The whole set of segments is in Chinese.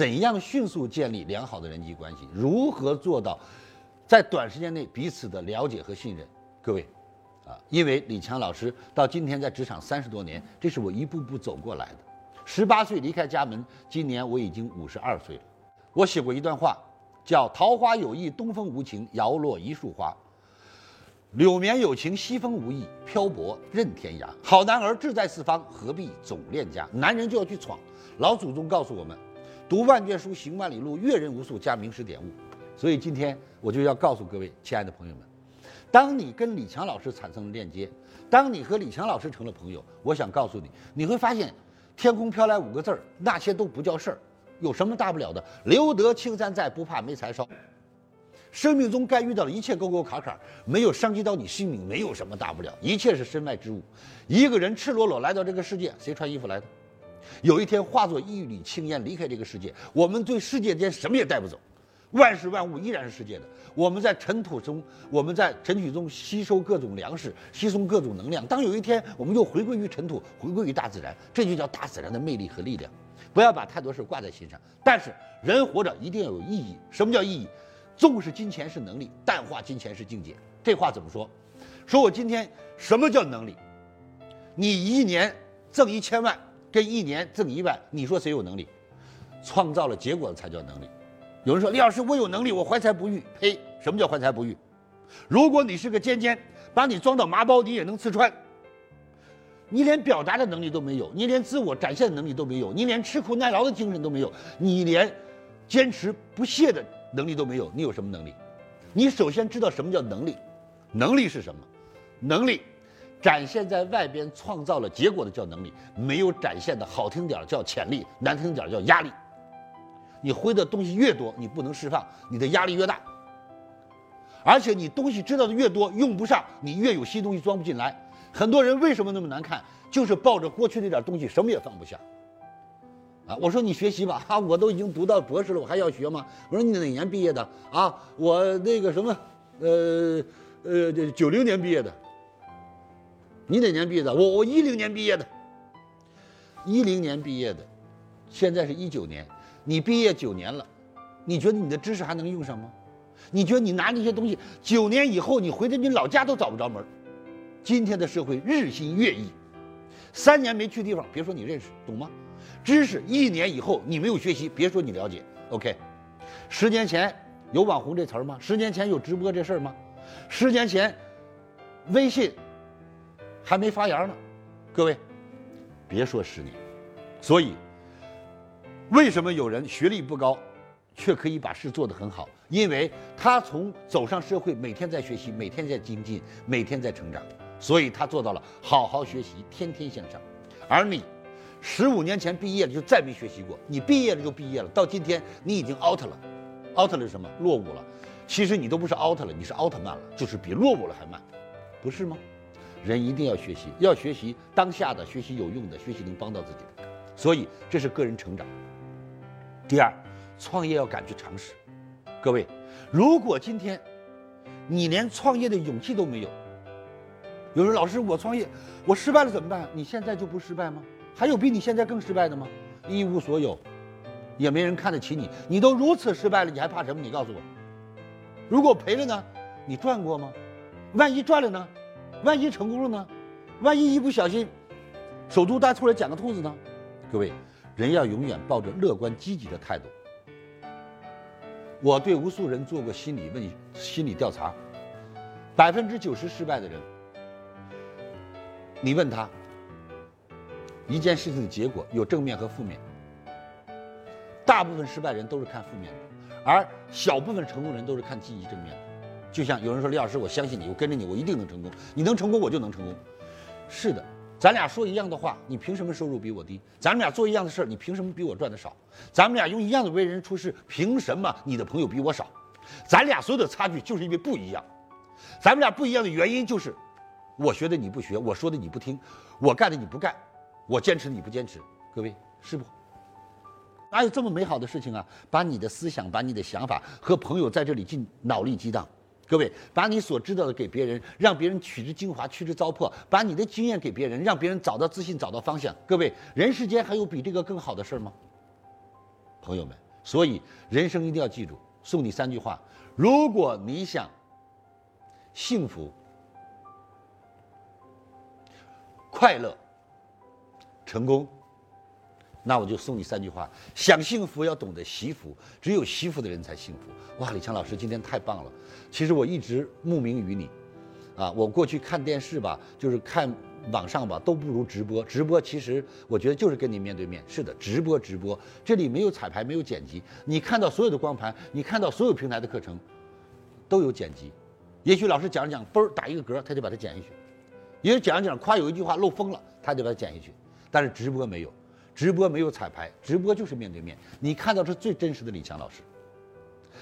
怎样迅速建立良好的人际关系，如何做到在短时间内彼此的了解和信任。各位，啊，因为李强老师到今天在职场三十多年，这是我一步步走过来的。十八岁离开家门，今年我已经五十二岁了。我写过一段话，叫“桃花有意东风无情，摇落一树花；柳绵有情，西风无意，漂泊任天涯。好男儿志在四方，何必总恋家？男人就要去闯。老祖宗告诉我们。”读万卷书，行万里路，阅人无数，加名师点悟。所以今天我就要告诉各位亲爱的朋友们，当你跟李强老师产生了链接，当你和李强老师成了朋友，我想告诉你，你会发现，天空飘来五个字儿，那些都不叫事儿，有什么大不了的？留得青山在，不怕没柴烧。生命中该遇到的一切沟沟坎坎，没有伤及到你性命，没有什么大不了，一切是身外之物。一个人赤裸裸来到这个世界，谁穿衣服来的？有一天化作一缕青烟离开这个世界，我们对世界间什么也带不走，万事万物依然是世界的。我们在尘土中，我们在尘土中吸收各种粮食，吸收各种能量。当有一天我们又回归于尘土，回归于大自然，这就叫大自然的魅力和力量。不要把太多事挂在心上。但是人活着一定要有意义。什么叫意义？重视金钱是能力，淡化金钱是境界。这话怎么说？说我今天什么叫能力？你一年挣一千万。跟一年挣一万，你说谁有能力？创造了结果才叫能力。有人说李老师，我有能力，我怀才不遇。呸！什么叫怀才不遇？如果你是个尖尖，把你装到麻包，你也能刺穿。你连表达的能力都没有，你连自我展现的能力都没有，你连吃苦耐劳的精神都没有，你连坚持不懈的能力都没有，你有什么能力？你首先知道什么叫能力？能力是什么？能力。展现在外边创造了结果的叫能力，没有展现的好听点叫潜力，难听点叫压力。你会的东西越多，你不能释放，你的压力越大。而且你东西知道的越多，用不上，你越有新东西装不进来。很多人为什么那么难看？就是抱着过去那点东西，什么也放不下。啊，我说你学习吧，啊，我都已经读到博士了，我还要学吗？我说你哪年毕业的？啊，我那个什么，呃呃，九零年毕业的。你哪年毕业的？我我一零年毕业的，一零年毕业的，现在是一九年，你毕业九年了，你觉得你的知识还能用上吗？你觉得你拿那些东西，九年以后你回到你老家都找不着门今天的社会日新月异，三年没去地方，别说你认识，懂吗？知识一年以后你没有学习，别说你了解。OK，十年前有网红这词儿吗？十年前有直播这事儿吗？十年前，微信。还没发芽呢，各位，别说十年。所以，为什么有人学历不高，却可以把事做得很好？因为他从走上社会，每天在学习，每天在精进，每天在成长，所以他做到了好好学习，天天向上。而你，十五年前毕业了就再没学习过，你毕业了就毕业了，到今天你已经 out 了，out 了是什么？落伍了。其实你都不是 out 了，你是奥特曼了，就是比落伍了还慢，不是吗？人一定要学习，要学习当下的，学习有用的，学习能帮到自己的，所以这是个人成长。第二，创业要敢去尝试。各位，如果今天你连创业的勇气都没有，有人老师我创业，我失败了怎么办？你现在就不失败吗？还有比你现在更失败的吗？一无所有，也没人看得起你，你都如此失败了，你还怕什么？你告诉我，如果赔了呢？你赚过吗？万一赚了呢？万一成功了呢？万一一不小心，守株待兔来捡个兔子呢？各位，人要永远抱着乐观积极的态度。我对无数人做过心理问、心理调查，百分之九十失败的人，你问他一件事情的结果有正面和负面，大部分失败人都是看负面的，而小部分成功人都是看积极正面的。就像有人说李老师，我相信你，我跟着你，我一定能成功。你能成功，我就能成功。是的，咱俩说一样的话，你凭什么收入比我低？咱们俩做一样的事儿，你凭什么比我赚的少？咱们俩用一样的为人处事，凭什么你的朋友比我少？咱俩所有的差距就是因为不一样。咱们俩不一样的原因就是，我学的你不学，我说的你不听，我干的你不干，我坚持的你不坚持。各位是不？哪有这么美好的事情啊？把你的思想，把你的想法和朋友在这里进脑力激荡。各位，把你所知道的给别人，让别人取之精华，去之糟粕；把你的经验给别人，让别人找到自信，找到方向。各位，人世间还有比这个更好的事吗？朋友们，所以人生一定要记住，送你三句话：如果你想幸福、快乐、成功，那我就送你三句话：想幸福要懂得惜福，只有惜福的人才幸福。哇，李强老师今天太棒了！其实我一直慕名于你，啊，我过去看电视吧，就是看。网上吧都不如直播，直播其实我觉得就是跟你面对面。是的，直播直播，这里没有彩排，没有剪辑，你看到所有的光盘，你看到所有平台的课程，都有剪辑。也许老师讲讲，嘣儿打一个嗝，他就把它剪下去；也许讲着讲，夸有一句话漏风了，他就把它剪下去。但是直播没有，直播没有彩排，直播就是面对面，你看到是最真实的李强老师。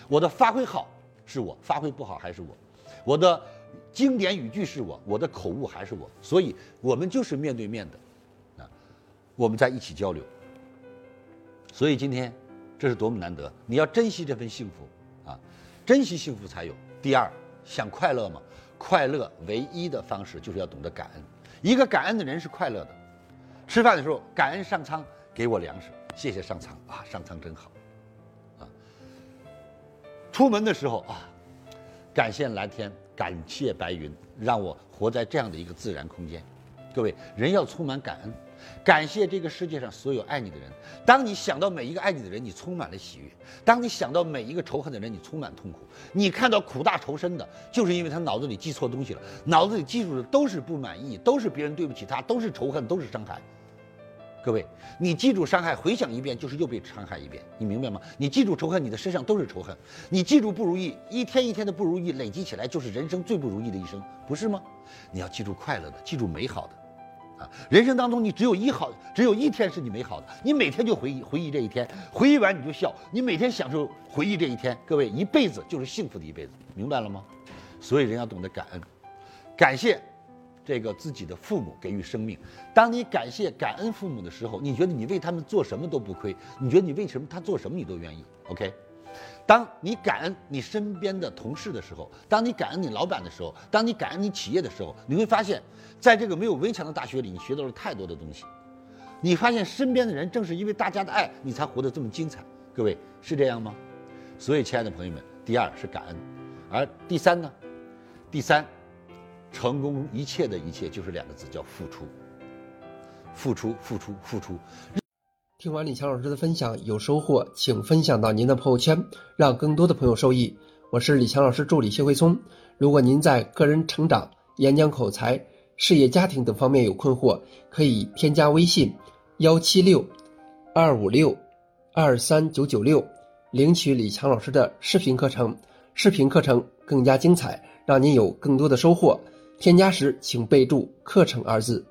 我的发挥好是我，发挥不好还是我，我的。经典语句是我，我的口误还是我，所以我们就是面对面的，啊，我们在一起交流。所以今天，这是多么难得！你要珍惜这份幸福，啊，珍惜幸福才有。第二，想快乐吗？快乐唯一的方式就是要懂得感恩。一个感恩的人是快乐的。吃饭的时候感恩上苍给我粮食，谢谢上苍啊，上苍真好，啊。出门的时候啊，感谢蓝天。感谢白云，让我活在这样的一个自然空间。各位，人要充满感恩，感谢这个世界上所有爱你的人。当你想到每一个爱你的人，你充满了喜悦；当你想到每一个仇恨的人，你充满痛苦。你看到苦大仇深的，就是因为他脑子里记错东西了，脑子里记住的都是不满意，都是别人对不起他，都是仇恨，都是伤害。各位，你记住伤害，回想一遍就是又被伤害一遍，你明白吗？你记住仇恨，你的身上都是仇恨；你记住不如意，一天一天的不如意累积起来就是人生最不如意的一生，不是吗？你要记住快乐的，记住美好的，啊，人生当中你只有一好，只有一天是你美好的，你每天就回忆回忆这一天，回忆完你就笑，你每天享受回忆这一天，各位一辈子就是幸福的一辈子，明白了吗？所以人要懂得感恩，感谢。这个自己的父母给予生命，当你感谢感恩父母的时候，你觉得你为他们做什么都不亏，你觉得你为什么他做什么你都愿意？OK，当你感恩你身边的同事的时候，当你感恩你老板的时候，当你感恩你企业的时候，你会发现，在这个没有围墙的大学里，你学到了太多的东西。你发现身边的人正是因为大家的爱，你才活得这么精彩。各位是这样吗？所以，亲爱的朋友们，第二是感恩，而第三呢？第三。成功一切的一切就是两个字，叫付出。付出，付出，付出。听完李强老师的分享，有收获，请分享到您的朋友圈，让更多的朋友受益。我是李强老师助理谢慧聪。如果您在个人成长、演讲口才、事业家庭等方面有困惑，可以添加微信幺七六二五六二三九九六，领取李强老师的视频课程。视频课程更加精彩，让您有更多的收获。添加时请备注“课程”二字。